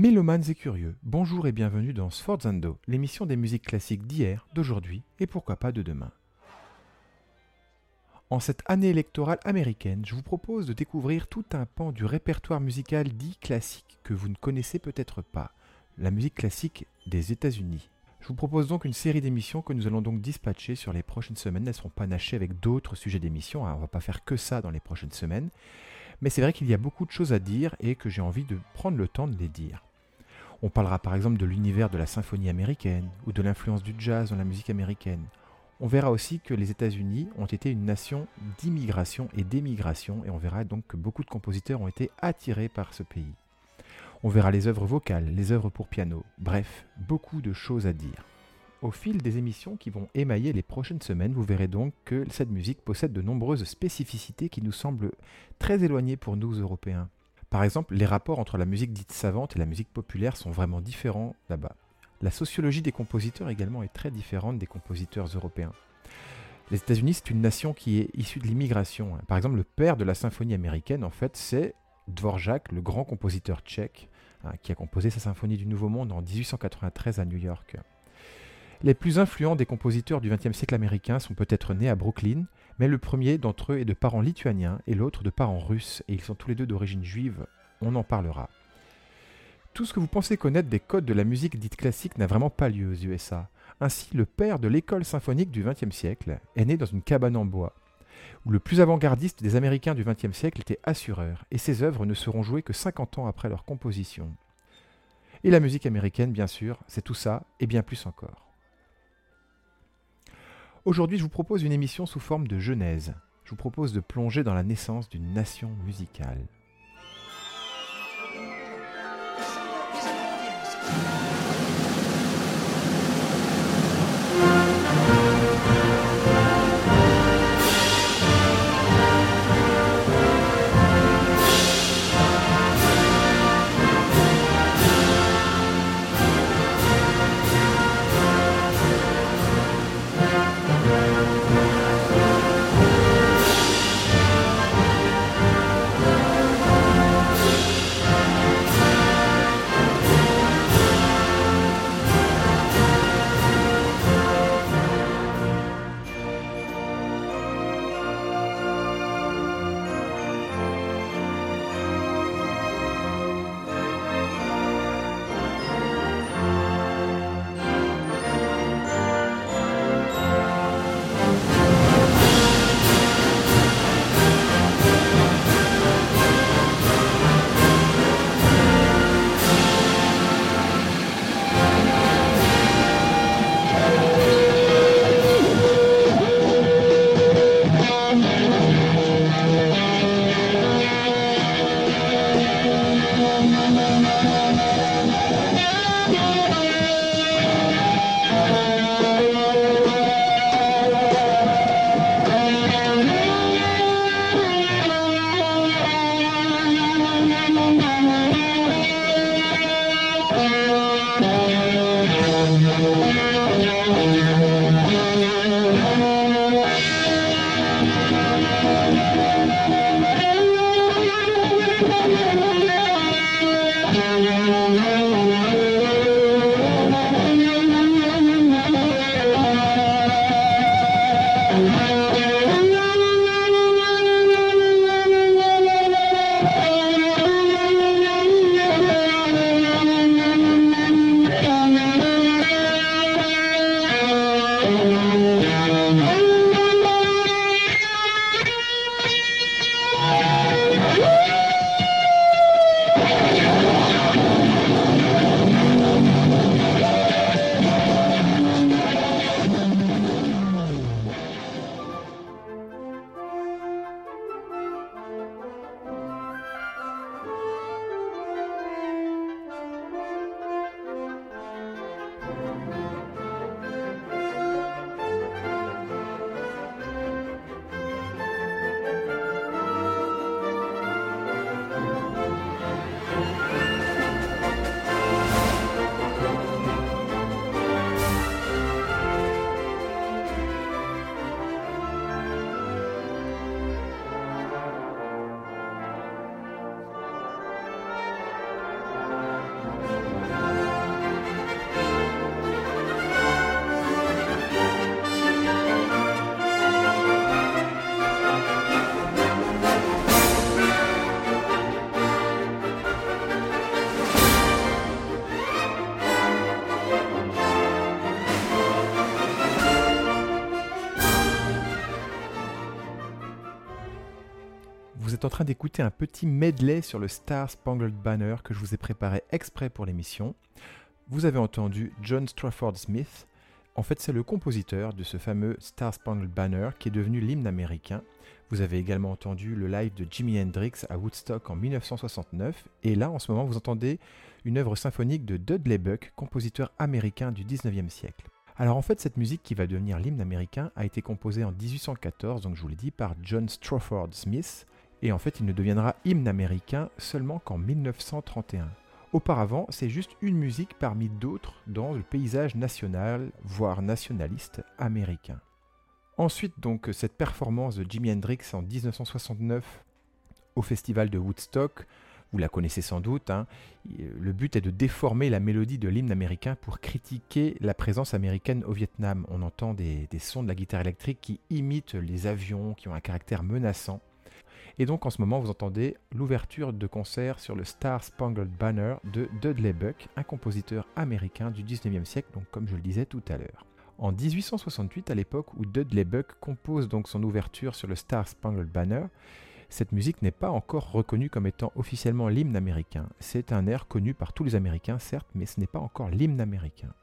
Mélomanes et curieux, bonjour et bienvenue dans Sforzando, l'émission des musiques classiques d'hier, d'aujourd'hui et pourquoi pas de demain. En cette année électorale américaine, je vous propose de découvrir tout un pan du répertoire musical dit classique que vous ne connaissez peut-être pas, la musique classique des États-Unis. Je vous propose donc une série d'émissions que nous allons donc dispatcher sur les prochaines semaines. Elles seront pas nachées avec d'autres sujets d'émissions, hein. on ne va pas faire que ça dans les prochaines semaines. Mais c'est vrai qu'il y a beaucoup de choses à dire et que j'ai envie de prendre le temps de les dire. On parlera par exemple de l'univers de la symphonie américaine ou de l'influence du jazz dans la musique américaine. On verra aussi que les États-Unis ont été une nation d'immigration et d'émigration et on verra donc que beaucoup de compositeurs ont été attirés par ce pays. On verra les œuvres vocales, les œuvres pour piano, bref, beaucoup de choses à dire. Au fil des émissions qui vont émailler les prochaines semaines, vous verrez donc que cette musique possède de nombreuses spécificités qui nous semblent très éloignées pour nous Européens. Par exemple, les rapports entre la musique dite savante et la musique populaire sont vraiment différents là-bas. La sociologie des compositeurs également est très différente des compositeurs européens. Les États-Unis, c'est une nation qui est issue de l'immigration. Par exemple, le père de la symphonie américaine, en fait, c'est Dvorak, le grand compositeur tchèque, hein, qui a composé sa symphonie du Nouveau Monde en 1893 à New York. Les plus influents des compositeurs du XXe siècle américain sont peut-être nés à Brooklyn, mais le premier d'entre eux est de parents lituaniens et l'autre de parents russes, et ils sont tous les deux d'origine juive, on en parlera. Tout ce que vous pensez connaître des codes de la musique dite classique n'a vraiment pas lieu aux USA. Ainsi, le père de l'école symphonique du XXe siècle est né dans une cabane en bois où le plus avant-gardiste des Américains du XXe siècle était assureur, et ses œuvres ne seront jouées que 50 ans après leur composition. Et la musique américaine, bien sûr, c'est tout ça, et bien plus encore. Aujourd'hui, je vous propose une émission sous forme de genèse. Je vous propose de plonger dans la naissance d'une nation musicale. Êtes en train d'écouter un petit medley sur le Star Spangled Banner que je vous ai préparé exprès pour l'émission. Vous avez entendu John Strafford Smith. En fait, c'est le compositeur de ce fameux Star Spangled Banner qui est devenu l'hymne américain. Vous avez également entendu le live de Jimi Hendrix à Woodstock en 1969. Et là, en ce moment, vous entendez une œuvre symphonique de Dudley Buck, compositeur américain du 19e siècle. Alors en fait, cette musique qui va devenir l'hymne américain a été composée en 1814, donc je vous l'ai dit, par John Strafford Smith, et en fait il ne deviendra hymne américain seulement qu'en 1931. Auparavant, c'est juste une musique parmi d'autres dans le paysage national, voire nationaliste américain. Ensuite, donc, cette performance de Jimi Hendrix en 1969 au festival de Woodstock vous la connaissez sans doute, hein. le but est de déformer la mélodie de l'hymne américain pour critiquer la présence américaine au Vietnam. On entend des, sons de la guitare électrique qui imitent les avions, qui ont un caractère menaçant. Et donc en ce moment, vous entendez l'ouverture de concert sur le Star Spangled Banner de Dudley Buck, un compositeur américain du 19e siècle, donc comme je le disais tout à l'heure. En 1868, à l'époque où Dudley Buck compose donc son ouverture sur le Star Spangled Banner, cette musique n'est pas encore reconnue comme étant officiellement l'hymne américain. C'est un air connu par tous les Américains, certes, mais ce n'est pas encore l'hymne américain.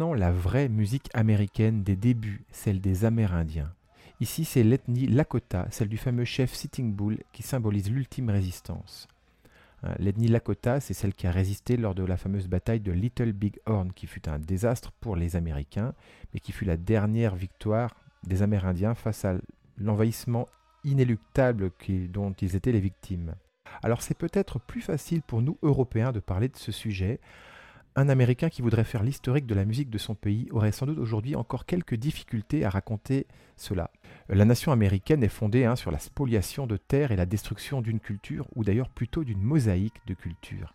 La vraie musique américaine des débuts, celle des Amérindiens. Ici, c'est l'ethnie Lakota, celle du fameux chef Sitting Bull, qui symbolise l'ultime résistance. Hein, l'ethnie Lakota, c'est celle qui a résisté lors de la fameuse bataille de Little Big Horn, qui fut un désastre pour les Américains, mais qui fut la dernière victoire des Amérindiens face à l'envahissement inéluctable dont ils étaient les victimes. Alors c'est peut-être plus facile pour nous, Européens, de parler de ce sujet, Un Américain qui voudrait faire l'historique de la musique de son pays aurait sans doute aujourd'hui encore quelques difficultés à raconter cela. La nation américaine est fondée hein, sur la spoliation de terres et la destruction d'une culture, ou d'ailleurs plutôt d'une mosaïque de cultures.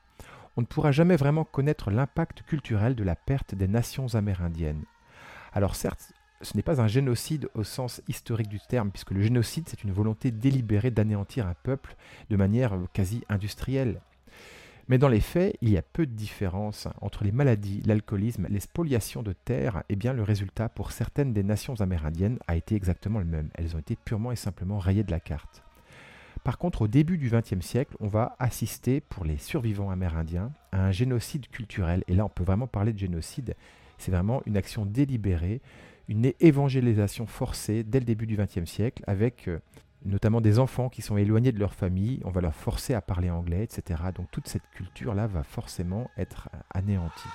On ne pourra jamais vraiment connaître l'impact culturel de la perte des nations amérindiennes. Alors certes, ce n'est pas un génocide au sens historique du terme, puisque le génocide, c'est une volonté délibérée d'anéantir un peuple de manière quasi industrielle. Mais dans les faits, il y a peu de différence entre les maladies, l'alcoolisme, les spoliations de terres, et bien le résultat pour certaines des nations amérindiennes a été exactement le même. Elles ont été purement et simplement rayées de la carte. Par contre, au début du XXe siècle, on va assister, pour les survivants amérindiens, à un génocide culturel. Et là, on peut vraiment parler de génocide. C'est vraiment une action délibérée, une évangélisation forcée dès le début du XXe siècle, avec euh, notamment des enfants qui sont éloignés de leur famille, on va leur forcer à parler anglais, etc. Donc toute cette culture-là va forcément être anéantie.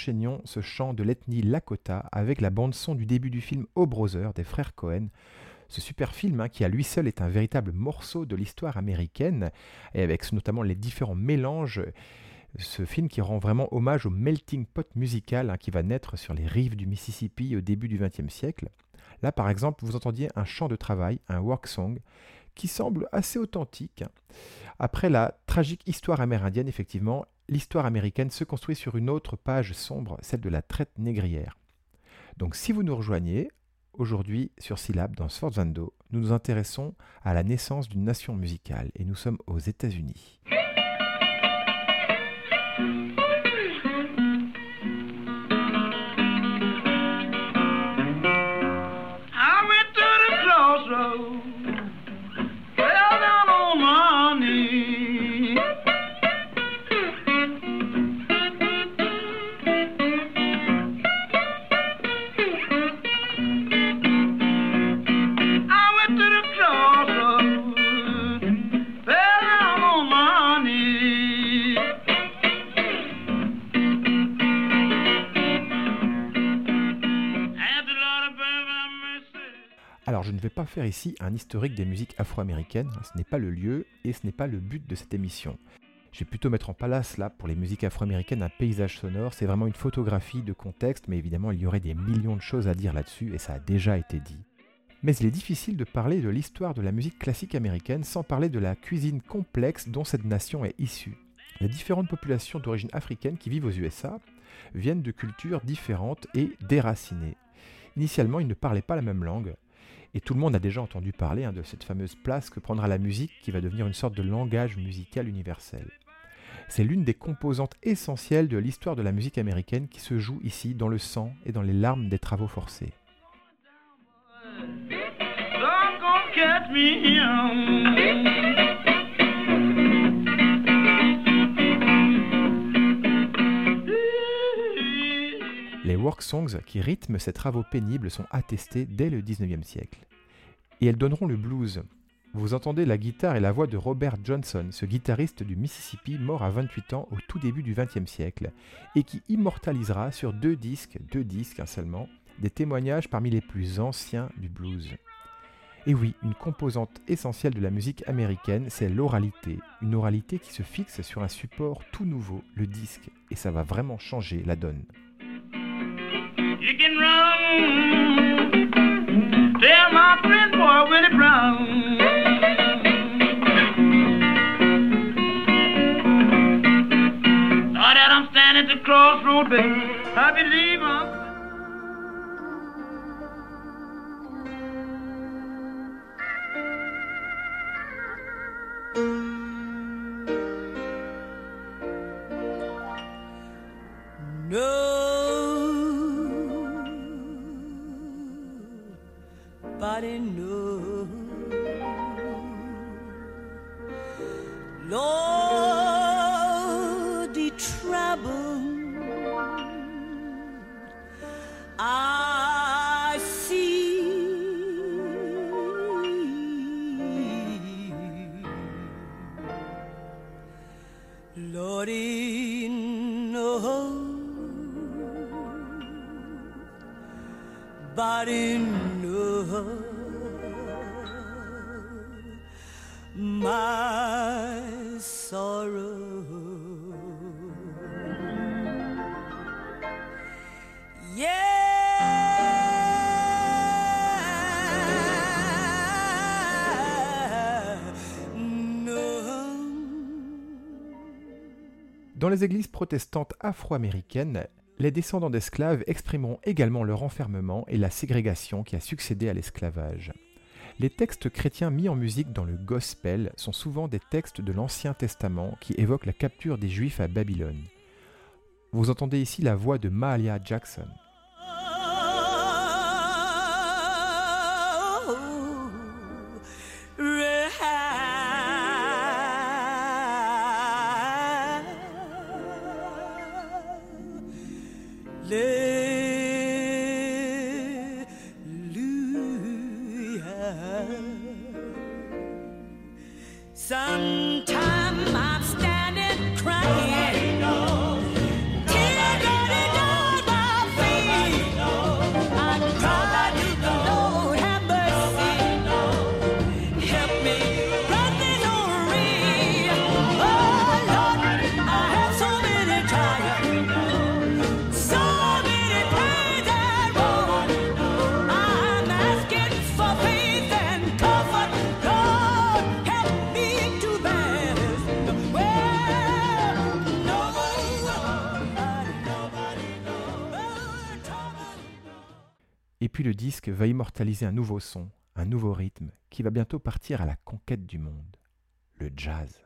Enchaînions ce chant de l'ethnie Lakota avec la bande-son du début du film O Brother des frères Cohen. Ce super film hein, qui à lui seul est un véritable morceau de l'histoire américaine et avec notamment les différents mélanges. Ce film qui rend vraiment hommage au melting pot musical hein, qui va naître sur les rives du Mississippi au début du XXe siècle. Là par exemple vous entendiez un chant de travail, un work song, qui semble assez authentique. Après la tragique histoire amérindienne, effectivement, l'histoire américaine se construit sur une autre page sombre, celle de la traite négrière. Donc si vous nous rejoignez, aujourd'hui sur Syllab dans Sforzando, nous nous intéressons à la naissance d'une nation musicale et nous sommes aux États-Unis. Ne vais pas faire ici un historique des musiques afro-américaines, ce n'est pas le lieu et ce n'est pas le but de cette émission. Je vais plutôt mettre en place là pour les musiques afro-américaines un paysage sonore, c'est vraiment une photographie de contexte, mais évidemment il y aurait des millions de choses à dire là-dessus et ça a déjà été dit. Mais il est difficile de parler de l'histoire de la musique classique américaine sans parler de la cuisine complexe dont cette nation est issue. Les différentes populations d'origine africaine qui vivent aux USA viennent de cultures différentes et déracinées. Initialement, ils ne parlaient pas la même langue, et tout le monde a déjà entendu parler hein, de cette fameuse place que prendra la musique qui va devenir une sorte de langage musical universel. C'est l'une des composantes essentielles de l'histoire de la musique américaine qui se joue ici dans le sang et dans les larmes des travaux forcés. Songs qui rythment ces travaux pénibles sont attestés dès le 19e siècle. Et elles donneront le blues. Vous entendez la guitare et la voix de Robert Johnson, ce guitariste du Mississippi mort à 28 ans au tout début du 20e siècle, et qui immortalisera sur deux disques, deux disques seulement, des témoignages parmi les plus anciens du blues. Et oui, une composante essentielle de la musique américaine, c'est l'oralité. Une oralité qui se fixe sur un support tout nouveau, le disque. Et ça va vraiment changer la donne. you can run. Tell my friend boy Willie Brown. Now that I'm standing at the crossroad, baby, I believe I'm. No. nobody knows. Lord, the trouble I see. Lord, he knows. But in Dans les églises protestantes afro-américaines, les descendants d'esclaves exprimeront également leur enfermement et la ségrégation qui a succédé à l'esclavage. Les textes chrétiens mis en musique dans le gospel sont souvent des textes de l'Ancien Testament qui évoquent la capture des Juifs à Babylone. Vous entendez ici la voix de Mahalia Jackson. Un nouveau son, un nouveau rythme, qui va bientôt partir à la conquête du monde, le jazz.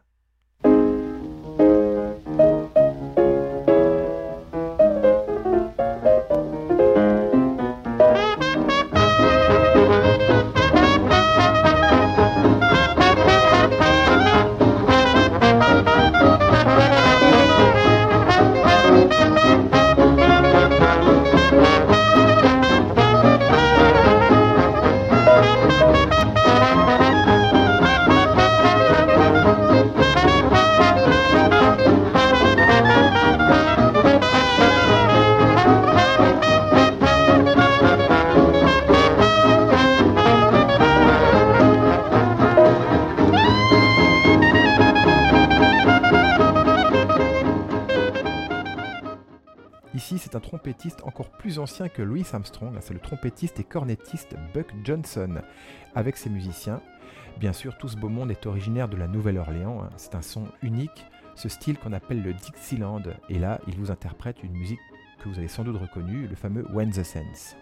Ancien que Louis Armstrong. C'est le trompettiste et cornettiste Buck Johnson avec ses musiciens. Bien sûr, tout ce beau monde est originaire de la Nouvelle-Orléans. Hein. C'est un son unique, ce style qu'on appelle le Dixieland. Et là, il vous interprète une musique que vous avez sans doute reconnue, le fameux When the Sense.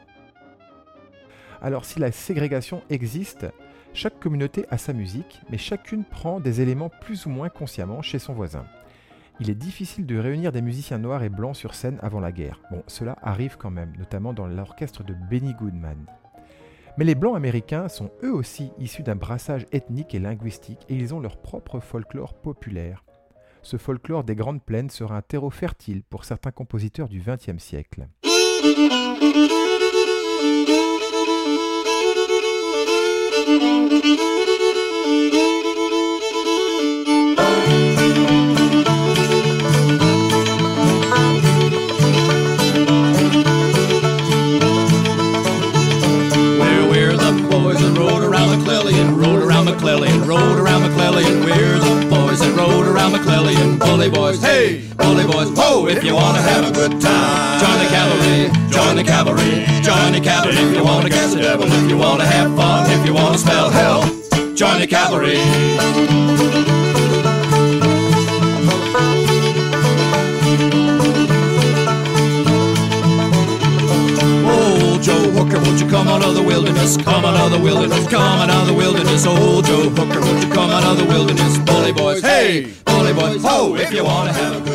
Alors, si la ségrégation existe, chaque communauté a sa musique, mais chacune prend des éléments plus ou moins consciemment chez son voisin il est difficile de réunir des musiciens noirs et blancs sur scène avant la guerre. Bon, cela arrive quand même, notamment dans l'orchestre de Benny Goodman. Mais les blancs américains sont eux aussi issus d'un brassage ethnique et linguistique et ils ont leur propre folklore populaire. Ce folklore des Grandes Plaines sera un terreau fertile pour certains compositeurs du XXe siècle. Good time. Join the cavalry, join the cavalry, join the cavalry if you wanna catch the devil, if you wanna have fun, if you wanna spell hell. Join the cavalry. Oh, Joe Hooker, won't you come out of the wilderness? Come out of the wilderness, come out of the wilderness. Oh, Joe Hooker, won't you come out of the wilderness? Bully boys, hey, bully boys, ho, if you wanna have a good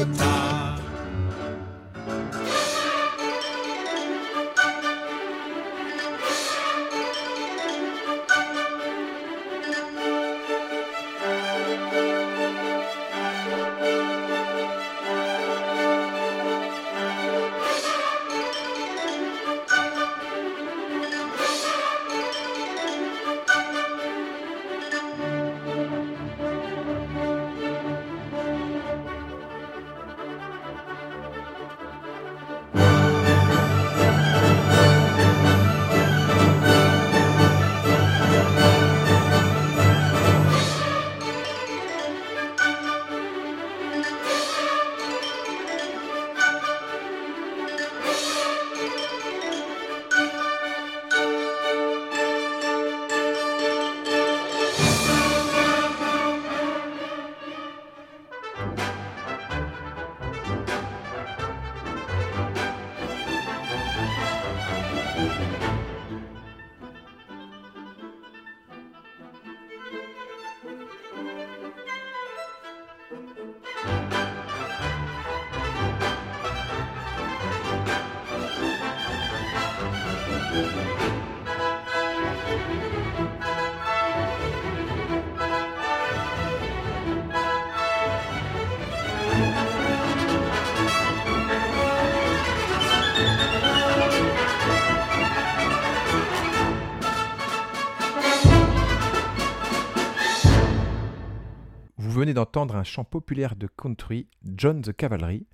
d'entendre un chant populaire de country, John the Cavalry,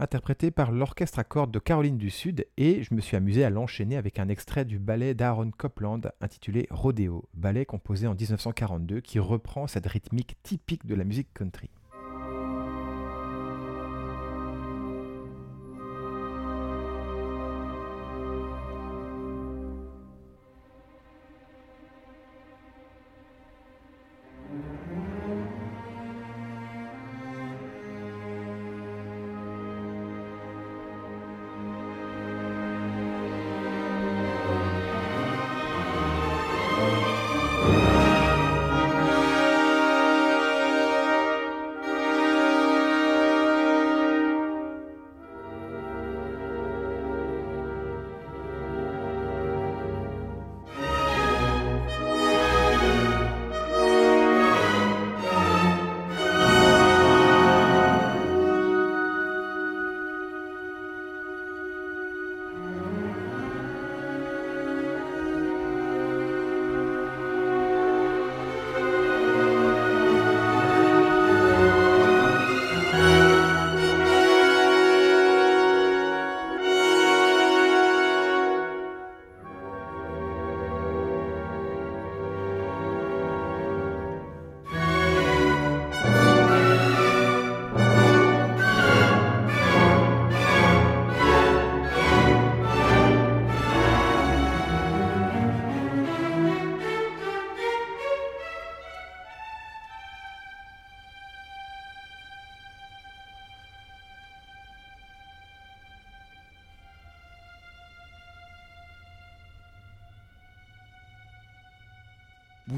interprété par l'orchestre à cordes de Caroline du Sud, et je me suis amusé à l'enchaîner avec un extrait du ballet d'Aaron Copland intitulé Rodeo, ballet composé en 1942 qui reprend cette rythmique typique de la musique country.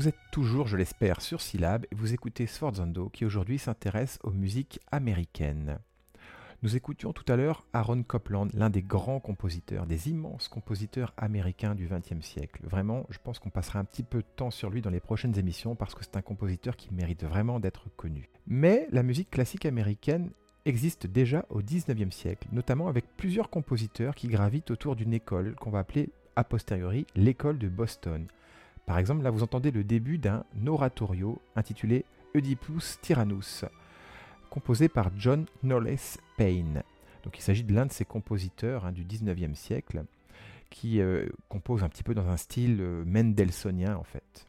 Vous êtes toujours, je l'espère, sur Syllab et vous écoutez Sforzando qui aujourd'hui s'intéresse aux musiques américaines. Nous écoutions tout à l'heure Aaron Copland, l'un des grands compositeurs, des immenses compositeurs américains du XXe siècle. Vraiment, je pense qu'on passera un petit peu de temps sur lui dans les prochaines émissions parce que c'est un compositeur qui mérite vraiment d'être connu. Mais la musique classique américaine existe déjà au XIXe siècle, notamment avec plusieurs compositeurs qui gravitent autour d'une école qu'on va appeler a posteriori l'école de Boston. Par exemple, là vous entendez le début d'un oratorio intitulé Oedipus Tyrannus, composé par John Knowles Payne. Donc il s'agit de l'un de ces compositeurs hein, du 19e siècle qui euh, compose un petit peu dans un style euh, mendelssohnien en fait.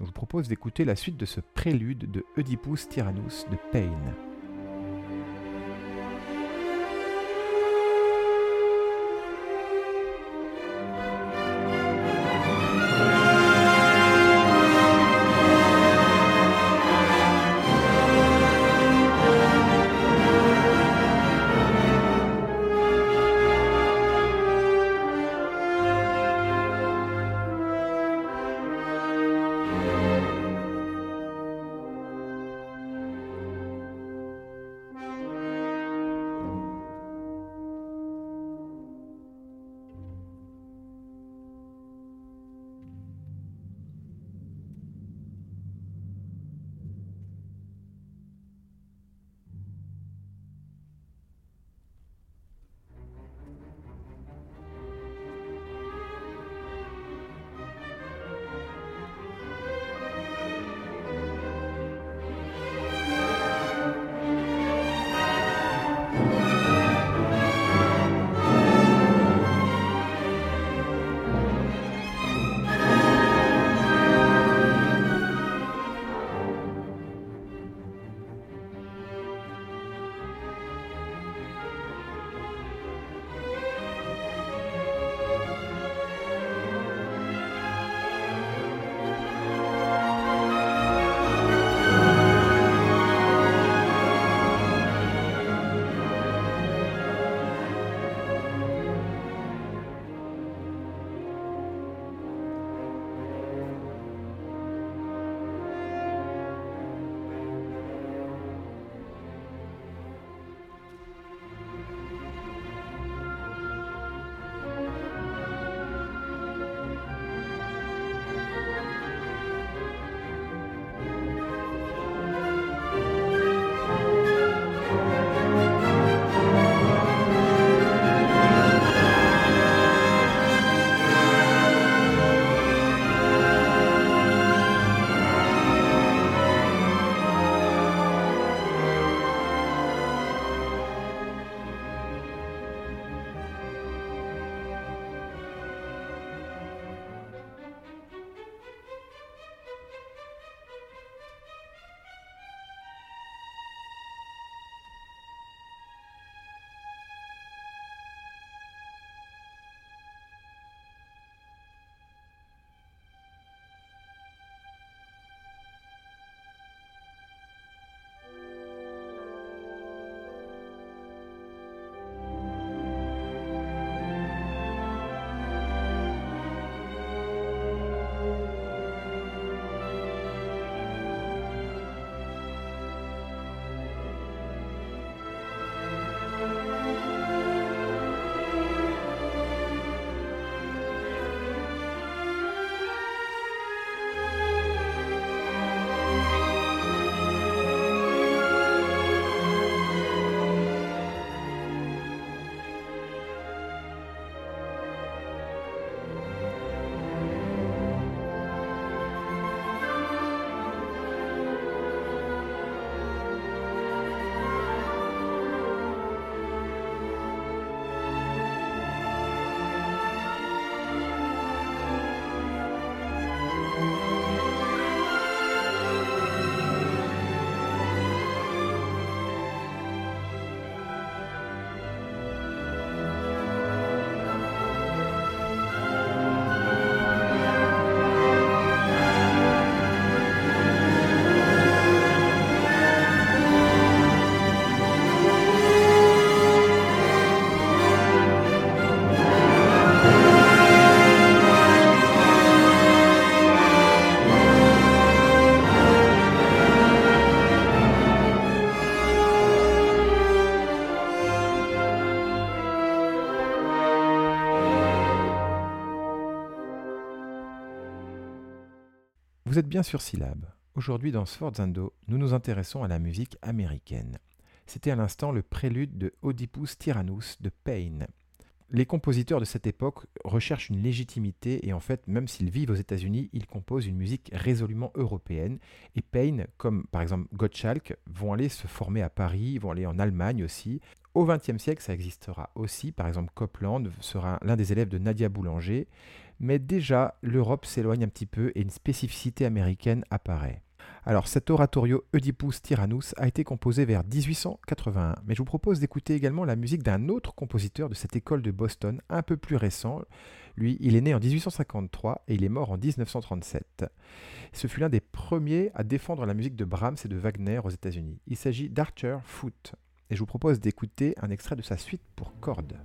Je vous propose d'écouter la suite de ce prélude de Oedipus Tyrannus de Payne. Vous êtes bien sur Syllab. Aujourd'hui dans Sforzando, nous nous intéressons à la musique américaine. C'était à l'instant le prélude de Oedipus Tyrannus de Payne. Les compositeurs de cette époque recherchent une légitimité et en fait, même s'ils vivent aux États-Unis, ils composent une musique résolument européenne. Et Payne, comme par exemple Gottschalk, vont aller se former à Paris, vont aller en Allemagne aussi. Au XXe siècle, ça existera aussi. Par exemple, Copland sera l'un des élèves de Nadia Boulanger. Mais déjà, l'Europe s'éloigne un petit peu et une spécificité américaine apparaît. Alors cet oratorio Oedipus Tyrannus a été composé vers 1881, mais je vous propose d'écouter également la musique d'un autre compositeur de cette école de Boston, un peu plus récent. Lui, il est né en 1853 et il est mort en 1937. Ce fut l'un des premiers à défendre la musique de Brahms et de Wagner aux États-Unis. Il s'agit d'Archer Foot, et je vous propose d'écouter un extrait de sa suite pour cordes.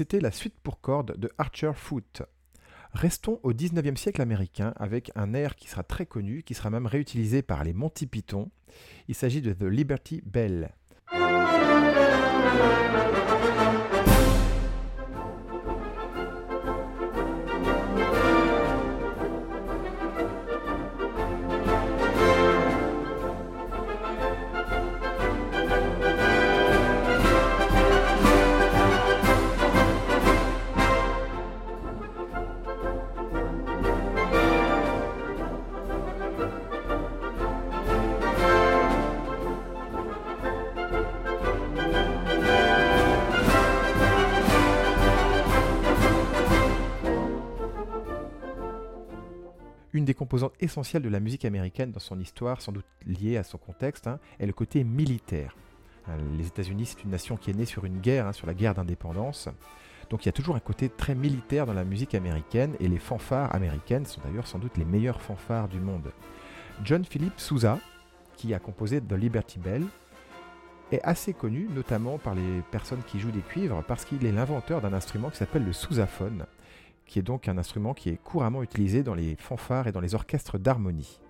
C'était la suite pour cordes de Archer Foot. Restons au 19e siècle américain avec un air qui sera très connu, qui sera même réutilisé par les Monty Python. Il s'agit de The Liberty Bell. Essentielles de la musique américaine dans son histoire, sans doute liée à son contexte, hein, est le côté militaire. Hein, Les États-Unis, c'est une nation qui est née sur une guerre, hein, sur la guerre d'indépendance. Donc il y a toujours un côté très militaire dans la musique américaine, et les fanfares américaines sont d'ailleurs sans doute les meilleures fanfares du monde. John Philip Sousa, qui a composé The Liberty Bell, est assez connu, notamment par les personnes qui jouent des cuivres, parce qu'il est l'inventeur d'un instrument qui s'appelle le sousaphone, qui est donc un instrument qui est couramment utilisé dans les fanfares et dans les orchestres d'harmonie.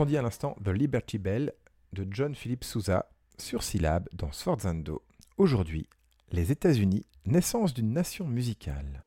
Entendiez à l'instant The Liberty Bell de John Philip Sousa sur syllabe dans Sforzando. Aujourd'hui, les États-Unis, naissance d'une nation musicale.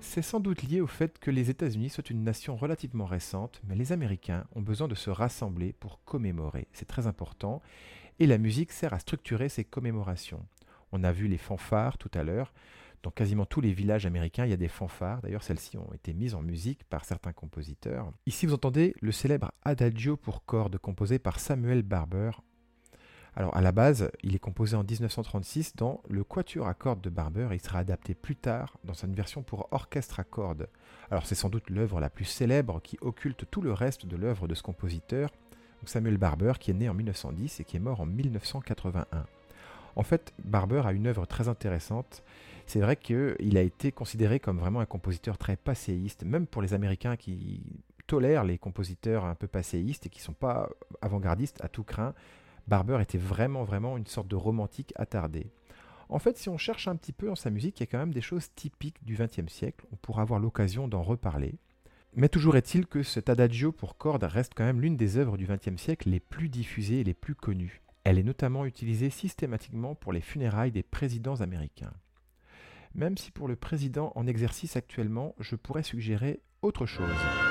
C'est sans doute lié au fait que les États-Unis sont une nation relativement récente, mais les Américains ont besoin de se rassembler pour commémorer. C'est très important. Et la musique sert à structurer ces commémorations. On a vu les fanfares tout à l'heure. Dans quasiment tous les villages américains, il y a des fanfares. D'ailleurs, celles-ci ont été mises en musique par certains compositeurs. Ici, vous entendez le célèbre Adagio pour cordes composé par Samuel Barber. Alors, à la base, il est composé en 1936 dans le Quatuor à cordes de Barber et il sera adapté plus tard dans une version pour orchestre à cordes. Alors, c'est sans doute l'œuvre la plus célèbre qui occulte tout le reste de l'œuvre de ce compositeur, Samuel Barber, qui est né en 1910 et qui est mort en 1981. En fait, Barber a une œuvre très intéressante. C'est vrai qu'il a été considéré comme vraiment un compositeur très passéiste, même pour les Américains qui tolèrent les compositeurs un peu passéistes et qui ne sont pas avant-gardistes à tout craint. Barber était vraiment, vraiment une sorte de romantique attardé. En fait, si on cherche un petit peu dans sa musique, il y a quand même des choses typiques du XXe siècle. On pourra avoir l'occasion d'en reparler. Mais toujours est-il que cet adagio pour cordes reste quand même l'une des œuvres du XXe siècle les plus diffusées et les plus connues. Elle est notamment utilisée systématiquement pour les funérailles des présidents américains. Même si pour le président en exercice actuellement, je pourrais suggérer autre chose.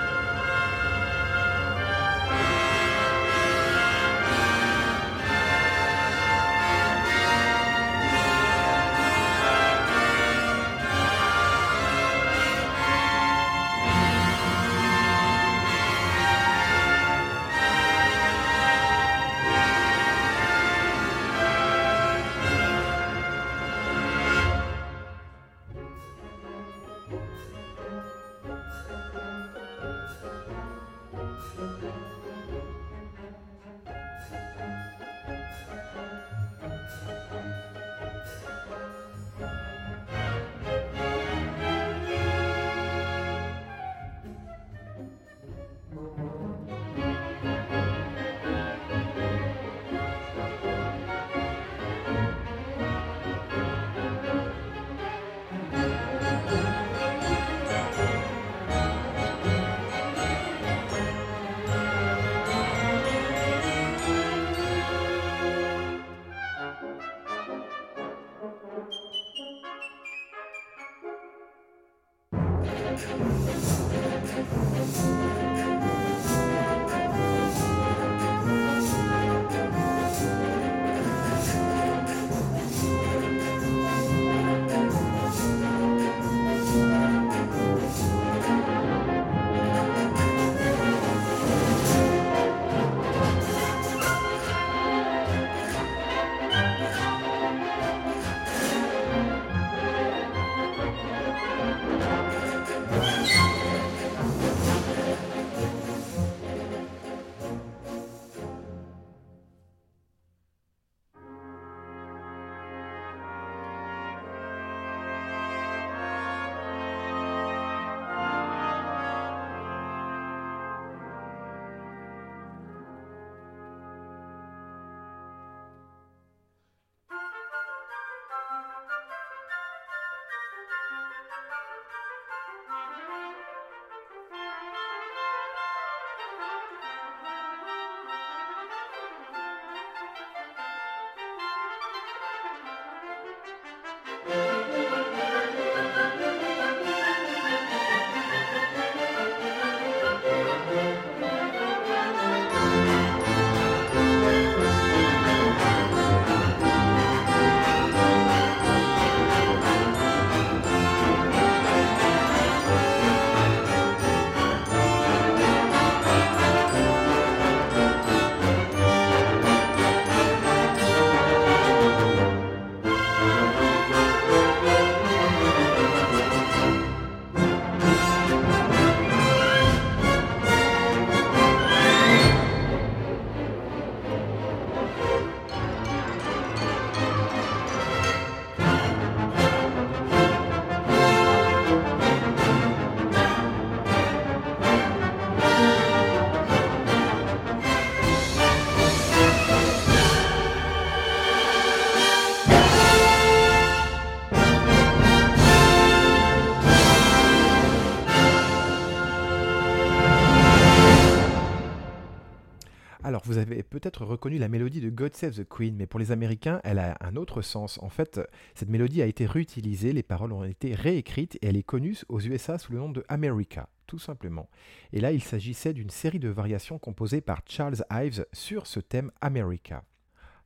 La mélodie de God Save the Queen, mais pour les Américains, elle a un autre sens. En fait, cette mélodie a été réutilisée, les paroles ont été réécrites et elle est connue aux USA sous le nom de America, tout simplement. Et là, il s'agissait d'une série de variations composées par Charles Ives sur ce thème America.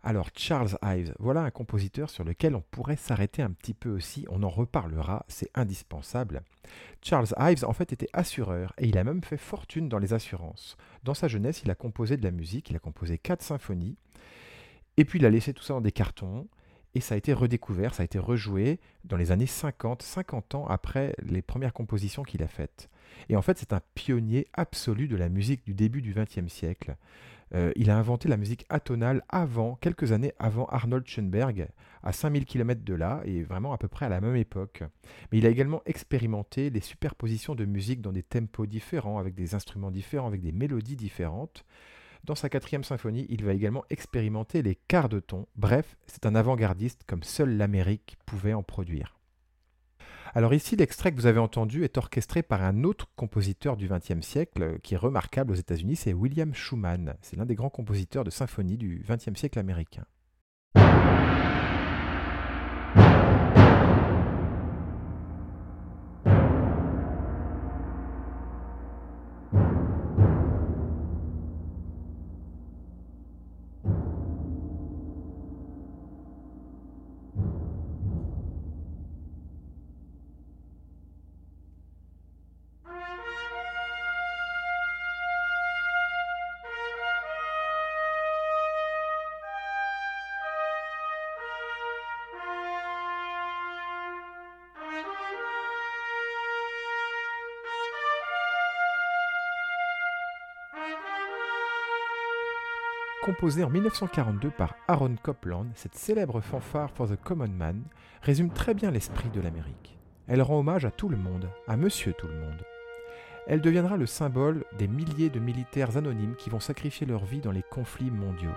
Alors Charles Ives, voilà un compositeur sur lequel on pourrait s'arrêter un petit peu aussi, on en reparlera, c'est indispensable. Charles Ives en fait était assureur et il a même fait fortune dans les assurances. Dans sa jeunesse, il a composé de la musique, il a composé quatre symphonies, et puis il a laissé tout ça dans des cartons, et ça a été redécouvert, ça a été rejoué dans les années 50, 50 ans après les premières compositions qu'il a faites. Et en fait, c'est un pionnier absolu de la musique du début du XXe siècle. Euh, il a inventé la musique atonale avant, quelques années avant Arnold Schoenberg, à 5000 km de là, et vraiment à peu près à la même époque. Mais il a également expérimenté les superpositions de musique dans des tempos différents, avec des instruments différents, avec des mélodies différentes. Dans sa quatrième symphonie, il va également expérimenter les quarts de ton. Bref, c'est un avant-gardiste comme seule l'Amérique pouvait en produire. Alors ici, l'extrait que vous avez entendu est orchestré par un autre compositeur du XXe siècle euh, qui est remarquable aux États-Unis, c'est William Schumann. C'est l'un des grands compositeurs de symphonie du XXe siècle américain. Composée en 1942 par Aaron Copland, cette célèbre fanfare for the Common Man résume très bien l'esprit de l'Amérique. Elle rend hommage à tout le monde, à Monsieur tout le monde. Elle deviendra le symbole des milliers de militaires anonymes qui vont sacrifier leur vie dans les conflits mondiaux.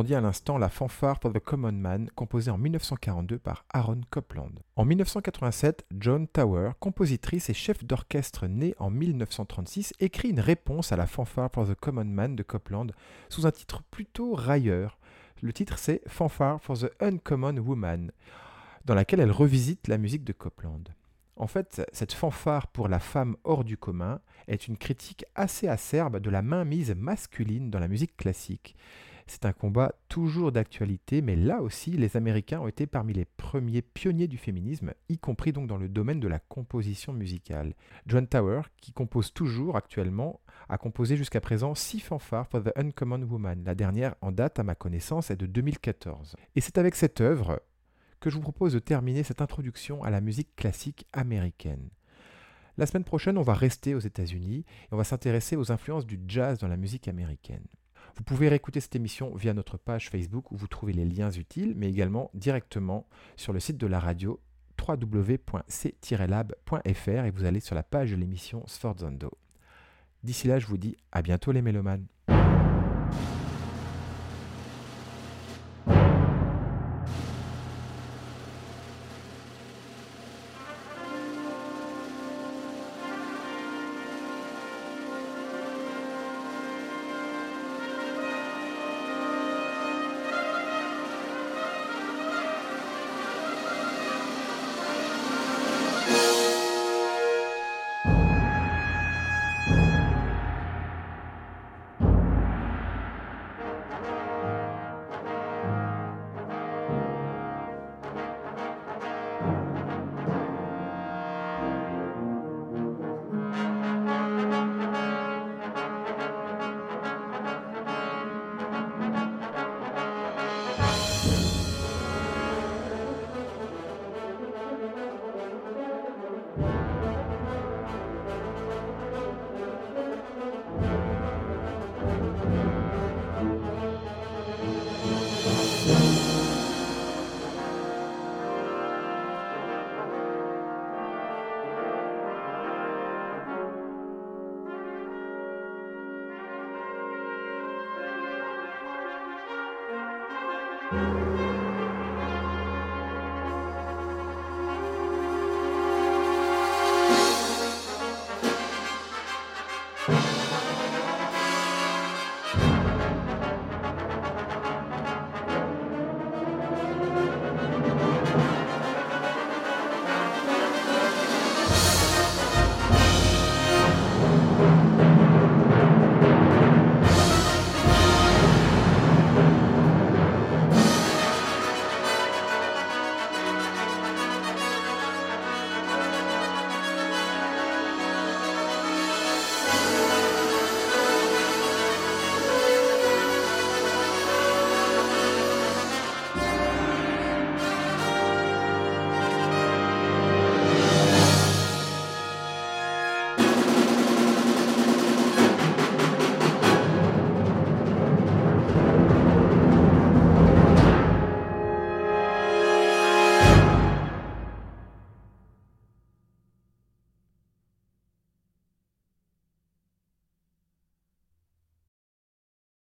Entendiez à l'instant la fanfare for the Common Man, composée en 1942 par Aaron Copland. En 1987, John Tower, compositrice et chef d'orchestre née en 1936, écrit une réponse à la fanfare for the Common Man de Copland sous un titre plutôt railleur. Le titre c'est Fanfare for the Uncommon Woman, dans laquelle elle revisite la musique de Copland. En fait, cette fanfare pour la femme hors du commun est une critique assez acerbe de la mainmise masculine dans la musique classique. C'est un combat toujours d'actualité, mais là aussi, les Américains ont été parmi les premiers pionniers du féminisme, y compris donc dans le domaine de la composition musicale. John Tower, qui compose toujours actuellement, a composé jusqu'à présent six fanfares for the Uncommon Woman. La dernière en date, à ma connaissance, est de 2014. Et c'est avec cette œuvre que je vous propose de terminer cette introduction à la musique classique américaine. La semaine prochaine, on va rester aux États-Unis et on va s'intéresser aux influences du jazz dans la musique américaine. Vous pouvez réécouter cette émission via notre page Facebook où vous trouvez les liens utiles, mais également directement sur le site de la radio www.c-lab.fr et vous allez sur la page de l'émission Sforzando. D'ici là, je vous dis à bientôt les mélomanes.